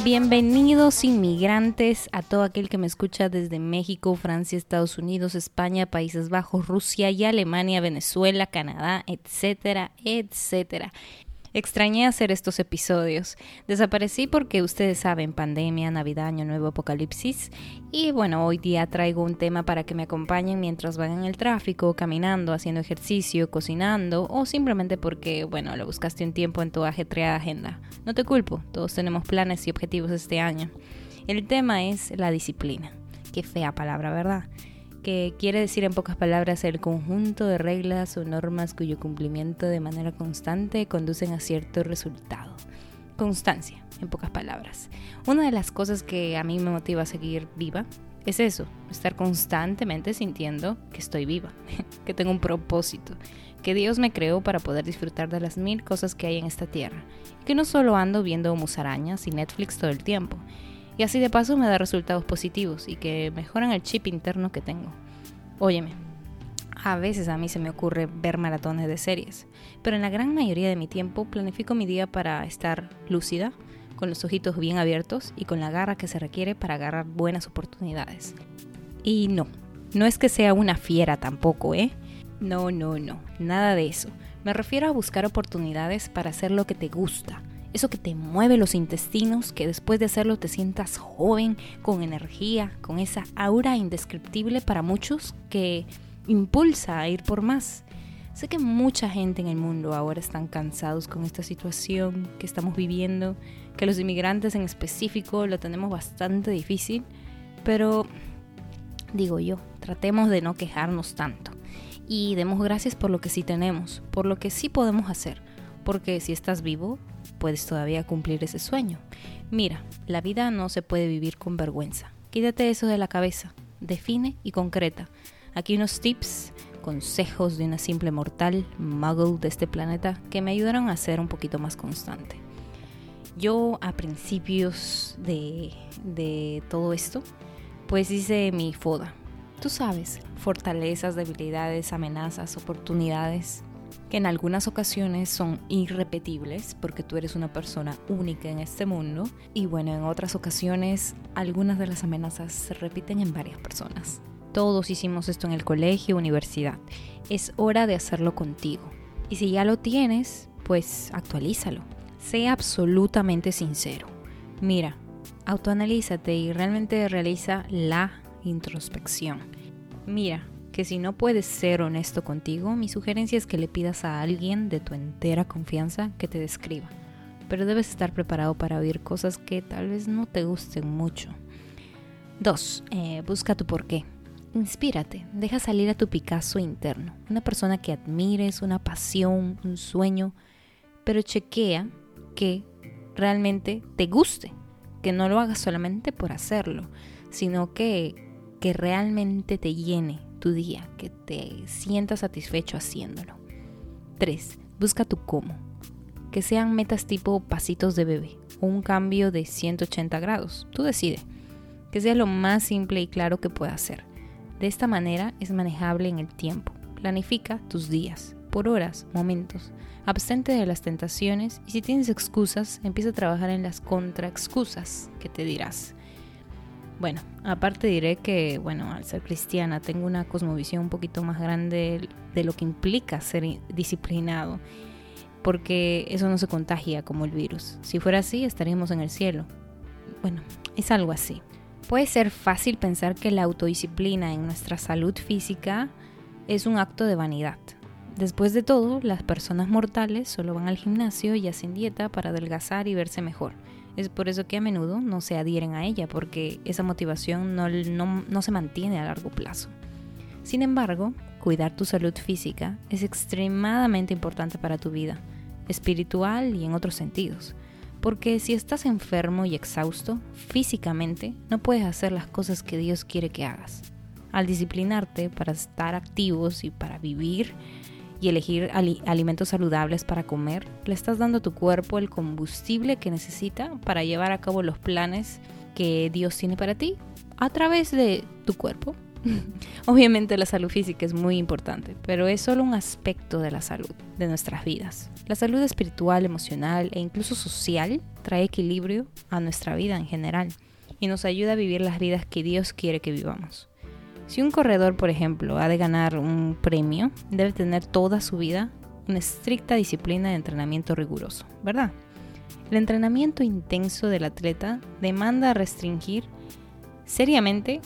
Bienvenidos inmigrantes a todo aquel que me escucha desde México, Francia, Estados Unidos, España, Países Bajos, Rusia y Alemania, Venezuela, Canadá, etcétera, etcétera. Extrañé hacer estos episodios. Desaparecí porque ustedes saben, pandemia, Navidad, Año Nuevo, Apocalipsis. Y bueno, hoy día traigo un tema para que me acompañen mientras van en el tráfico, caminando, haciendo ejercicio, cocinando o simplemente porque, bueno, lo buscaste un tiempo en tu ajetreada agenda. No te culpo, todos tenemos planes y objetivos este año. El tema es la disciplina. Qué fea palabra, ¿verdad? Que quiere decir en pocas palabras el conjunto de reglas o normas cuyo cumplimiento de manera constante conducen a cierto resultado. Constancia, en pocas palabras. Una de las cosas que a mí me motiva a seguir viva es eso, estar constantemente sintiendo que estoy viva, que tengo un propósito, que Dios me creó para poder disfrutar de las mil cosas que hay en esta tierra, que no solo ando viendo musarañas y Netflix todo el tiempo, y así de paso me da resultados positivos y que mejoran el chip interno que tengo. Óyeme, a veces a mí se me ocurre ver maratones de series, pero en la gran mayoría de mi tiempo planifico mi día para estar lúcida, con los ojitos bien abiertos y con la garra que se requiere para agarrar buenas oportunidades. Y no, no es que sea una fiera tampoco, ¿eh? No, no, no, nada de eso. Me refiero a buscar oportunidades para hacer lo que te gusta, eso que te mueve los intestinos, que después de hacerlo te sientas joven, con energía, con esa aura indescriptible para muchos que impulsa a ir por más. Sé que mucha gente en el mundo ahora están cansados con esta situación que estamos viviendo, que los inmigrantes en específico lo tenemos bastante difícil, pero digo yo, tratemos de no quejarnos tanto y demos gracias por lo que sí tenemos, por lo que sí podemos hacer, porque si estás vivo, puedes todavía cumplir ese sueño. Mira, la vida no se puede vivir con vergüenza. Quítate eso de la cabeza. Define y concreta. Aquí unos tips, consejos de una simple mortal, muggle de este planeta, que me ayudaron a ser un poquito más constante. Yo a principios de, de todo esto, pues hice mi FODA. Tú sabes, fortalezas, debilidades, amenazas, oportunidades, que en algunas ocasiones son irrepetibles porque tú eres una persona única en este mundo y bueno, en otras ocasiones algunas de las amenazas se repiten en varias personas. Todos hicimos esto en el colegio, universidad. Es hora de hacerlo contigo. Y si ya lo tienes, pues actualízalo. Sea absolutamente sincero. Mira, autoanalízate y realmente realiza la introspección. Mira, que si no puedes ser honesto contigo, mi sugerencia es que le pidas a alguien de tu entera confianza que te describa. Pero debes estar preparado para oír cosas que tal vez no te gusten mucho. 2. Eh, busca tu porqué. Inspírate, deja salir a tu Picasso interno, una persona que admires, una pasión, un sueño, pero chequea que realmente te guste, que no lo hagas solamente por hacerlo, sino que, que realmente te llene, tu día, que te sientas satisfecho haciéndolo. 3. Busca tu cómo. Que sean metas tipo pasitos de bebé o un cambio de 180 grados. Tú decides. Que sea lo más simple y claro que pueda ser. De esta manera es manejable en el tiempo. Planifica tus días, por horas, momentos. Abstente de las tentaciones y si tienes excusas, empieza a trabajar en las contraexcusas que te dirás. Bueno, aparte diré que, bueno, al ser cristiana tengo una cosmovisión un poquito más grande de lo que implica ser disciplinado, porque eso no se contagia como el virus. Si fuera así, estaríamos en el cielo. Bueno, es algo así. Puede ser fácil pensar que la autodisciplina en nuestra salud física es un acto de vanidad. Después de todo, las personas mortales solo van al gimnasio y hacen dieta para adelgazar y verse mejor. Es por eso que a menudo no se adhieren a ella, porque esa motivación no, no, se mantiene a largo plazo. Sin embargo, cuidar tu salud física es extremadamente importante para tu vida, espiritual y en otros sentidos. Porque si estás enfermo y exhausto físicamente, no puedes hacer las cosas que Dios quiere que hagas. Al disciplinarte para estar activos y para vivir y elegir alimentos saludables para comer, le estás dando a tu cuerpo el combustible que necesita para llevar a cabo los planes que Dios tiene para ti a través de tu cuerpo. Obviamente la salud física es muy importante, pero es solo un aspecto de la salud de nuestras vidas. La salud espiritual, emocional e incluso social trae equilibrio a nuestra vida en general y nos ayuda a vivir las vidas que Dios quiere que vivamos. Si un corredor, por ejemplo, ha de ganar un premio, debe tener toda su vida una estricta disciplina de entrenamiento riguroso, ¿verdad? El entrenamiento intenso del atleta demanda restringir seriamente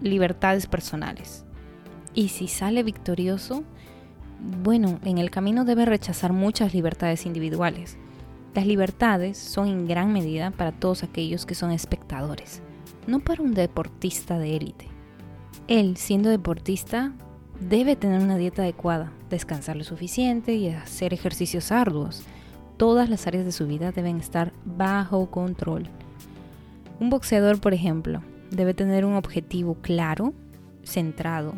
libertades personales. Y si sale victorioso, bueno, en el camino debe rechazar muchas libertades individuales. Las libertades son en gran medida para todos aquellos que son espectadores, no para un deportista de élite. Él, siendo deportista, debe tener una dieta adecuada, descansar lo suficiente y hacer ejercicios arduos. Todas las áreas de su vida deben estar bajo control. Un boxeador, por ejemplo, debe tener un objetivo claro, centrado.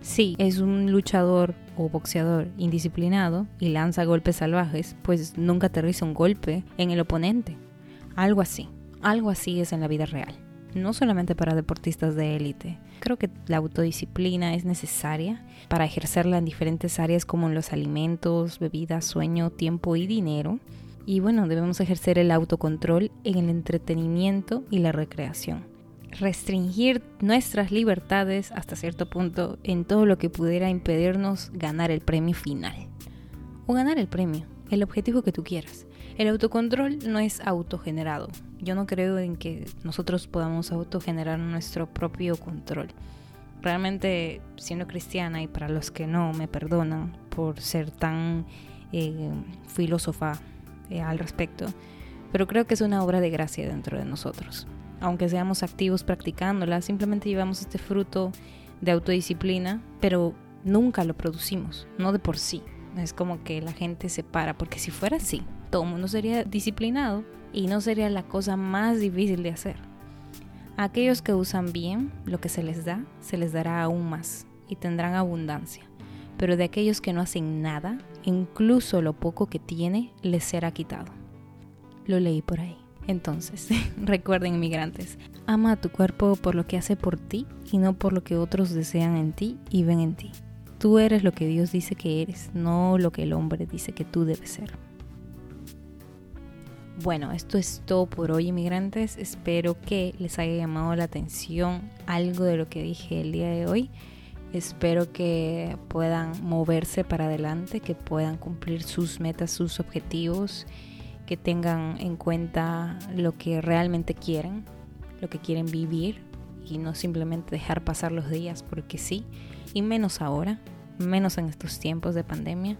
Si es un luchador o boxeador indisciplinado y lanza golpes salvajes, pues nunca aterriza un golpe en el oponente. Algo así, algo así es en la vida real, no solamente para deportistas de élite. Creo que la autodisciplina es necesaria para ejercerla en diferentes áreas como en los alimentos, bebidas, sueño, tiempo y dinero. Y bueno, debemos ejercer el autocontrol en el entretenimiento y la recreación restringir nuestras libertades hasta cierto punto en todo lo que pudiera impedirnos ganar el premio final. O ganar el premio, el objetivo que tú quieras. El autocontrol no es autogenerado. Yo no creo en que nosotros podamos autogenerar nuestro propio control. Realmente, siendo cristiana y para los que no me perdonan por ser tan eh, filósofa eh, al respecto, pero creo que es una obra de gracia dentro de nosotros aunque seamos activos practicándola, simplemente llevamos este fruto de autodisciplina, pero nunca lo producimos, no de por sí. Es como que la gente se para, porque si fuera así, todo el mundo sería disciplinado y no sería la cosa más difícil de hacer. Aquellos que usan bien lo que se les da, se les dará aún más y tendrán abundancia. Pero de aquellos que no hacen nada, incluso lo poco que tiene, les será quitado. Lo leí por ahí. Entonces, recuerden inmigrantes, ama a tu cuerpo por lo que hace por ti y no por lo que otros desean en ti y ven en ti. Tú eres lo que Dios dice que eres, no lo que el hombre dice que tú debes ser. Bueno, esto es todo por hoy, inmigrantes. Espero que les haya llamado la atención algo de lo que dije el día de hoy. Espero que puedan moverse para adelante, que puedan cumplir sus metas, sus objetivos que tengan en cuenta lo que realmente quieren, lo que quieren vivir y no simplemente dejar pasar los días porque sí, y menos ahora, menos en estos tiempos de pandemia.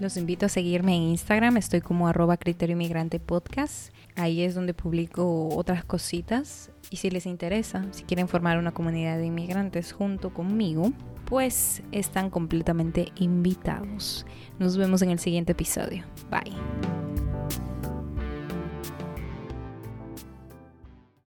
Los invito a seguirme en Instagram, estoy como arroba criterio inmigrante podcast. Ahí es donde publico otras cositas y si les interesa, si quieren formar una comunidad de inmigrantes junto conmigo, pues están completamente invitados. Nos vemos en el siguiente episodio. Bye.